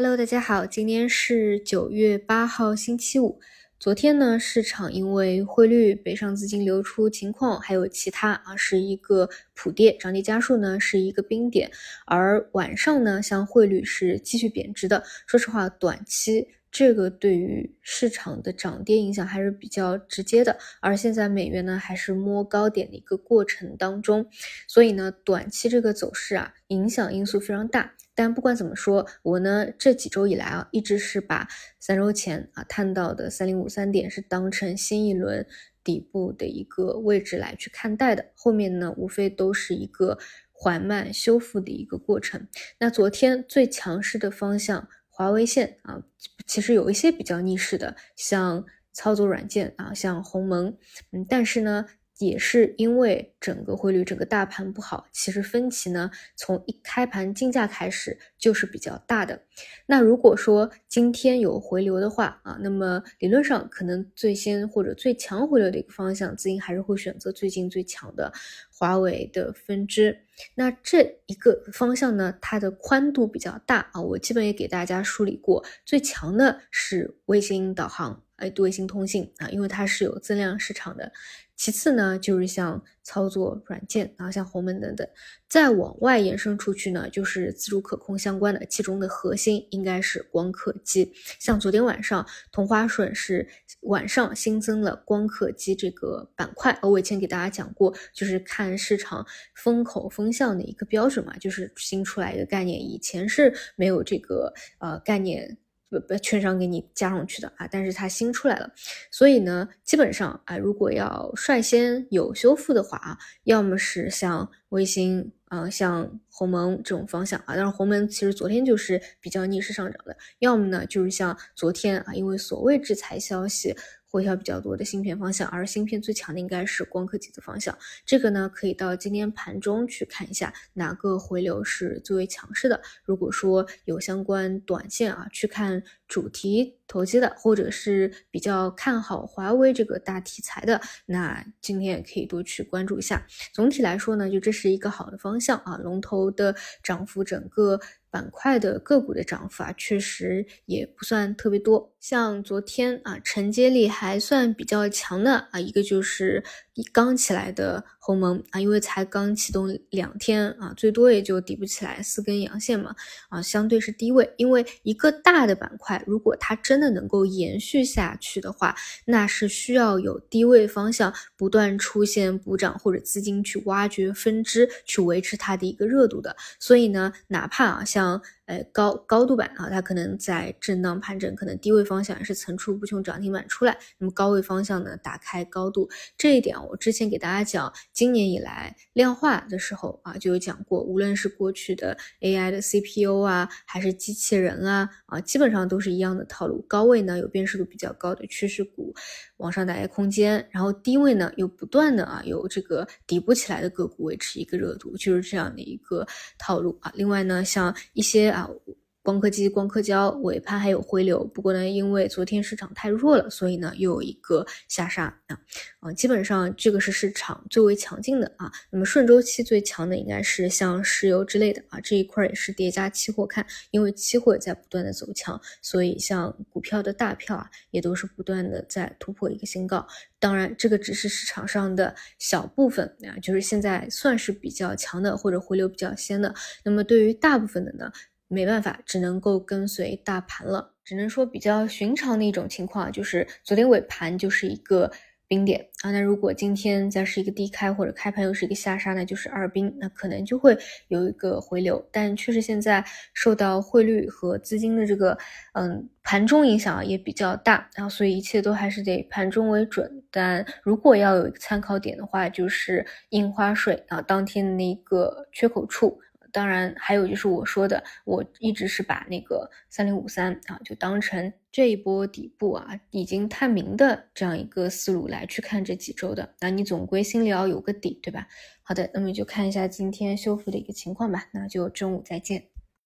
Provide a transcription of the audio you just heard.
Hello，大家好，今天是九月八号，星期五。昨天呢，市场因为汇率、北上资金流出情况，还有其他啊，是一个普跌，涨跌家数呢是一个冰点。而晚上呢，像汇率是继续贬值的。说实话，短期这个对于市场的涨跌影响还是比较直接的。而现在美元呢，还是摸高点的一个过程当中，所以呢，短期这个走势啊，影响因素非常大。但不管怎么说，我呢这几周以来啊，一直是把三周前啊探到的三零五三点是当成新一轮底部的一个位置来去看待的。后面呢，无非都是一个缓慢修复的一个过程。那昨天最强势的方向，华为线啊，其实有一些比较逆势的，像操作软件啊，像鸿蒙，嗯，但是呢。也是因为整个汇率、整个大盘不好，其实分歧呢，从一开盘竞价开始就是比较大的。那如果说今天有回流的话啊，那么理论上可能最先或者最强回流的一个方向，资金还是会选择最近最强的华为的分支。那这一个方向呢，它的宽度比较大啊，我基本也给大家梳理过，最强的是卫星导航。哎，卫星通信啊，因为它是有增量市场的。其次呢，就是像操作软件啊，像鸿蒙等等。再往外延伸出去呢，就是自主可控相关的，其中的核心应该是光刻机。像昨天晚上，同花顺是晚上新增了光刻机这个板块。我以前给大家讲过，就是看市场风口风向的一个标准嘛，就是新出来一个概念，以前是没有这个呃概念。券商给你加上去的啊，但是它新出来了，所以呢，基本上啊，如果要率先有修复的话啊，要么是像微星啊，像鸿蒙这种方向啊，但是鸿蒙其实昨天就是比较逆势上涨的，要么呢就是像昨天啊，因为所谓制裁消息。回调比较多的芯片方向，而芯片最强的应该是光刻机的方向。这个呢，可以到今天盘中去看一下哪个回流是最为强势的。如果说有相关短线啊，去看主题投机的，或者是比较看好华为这个大题材的，那今天也可以多去关注一下。总体来说呢，就这是一个好的方向啊，龙头的涨幅整个。板块的个股的涨幅啊，确实也不算特别多。像昨天啊，承接力还算比较强的啊，一个就是刚起来的鸿蒙啊，因为才刚启动两天啊，最多也就抵不起来四根阳线嘛啊，相对是低位。因为一个大的板块，如果它真的能够延续下去的话，那是需要有低位方向不断出现补涨或者资金去挖掘分支，去维持它的一个热度的。所以呢，哪怕啊像像呃高高度板啊，它可能在震荡盘整，可能低位方向也是层出不穷涨停板出来。那么高位方向呢，打开高度这一点，我之前给大家讲，今年以来量化的时候啊，就有讲过，无论是过去的 AI 的 CPU 啊，还是机器人啊啊，基本上都是一样的套路。高位呢有辨识度比较高的趋势股，往上打开空间，然后低位呢又不断的啊有这个底部起来的个股维持一个热度，就是这样的一个套路啊。另外呢，像一些啊，光刻机、光刻胶尾盘还有回流，不过呢，因为昨天市场太弱了，所以呢又有一个下杀啊，啊，基本上这个是市场最为强劲的啊。那么顺周期最强的应该是像石油之类的啊，这一块也是叠加期货看，因为期货也在不断的走强，所以像股票的大票啊，也都是不断的在突破一个新高。当然，这个只是市场上的小部分啊，就是现在算是比较强的或者回流比较先的。那么对于大部分的呢？没办法，只能够跟随大盘了。只能说比较寻常的一种情况，就是昨天尾盘就是一个冰点啊。那如果今天再是一个低开，或者开盘又是一个下杀，那就是二冰，那可能就会有一个回流。但确实现在受到汇率和资金的这个嗯盘中影响也比较大，然后所以一切都还是得盘中为准。但如果要有一个参考点的话，就是印花税啊当天的那个缺口处。当然，还有就是我说的，我一直是把那个三零五三啊，就当成这一波底部啊已经探明的这样一个思路来去看这几周的。那你总归心里要有个底，对吧？好的，那么就看一下今天修复的一个情况吧。那就中午再见。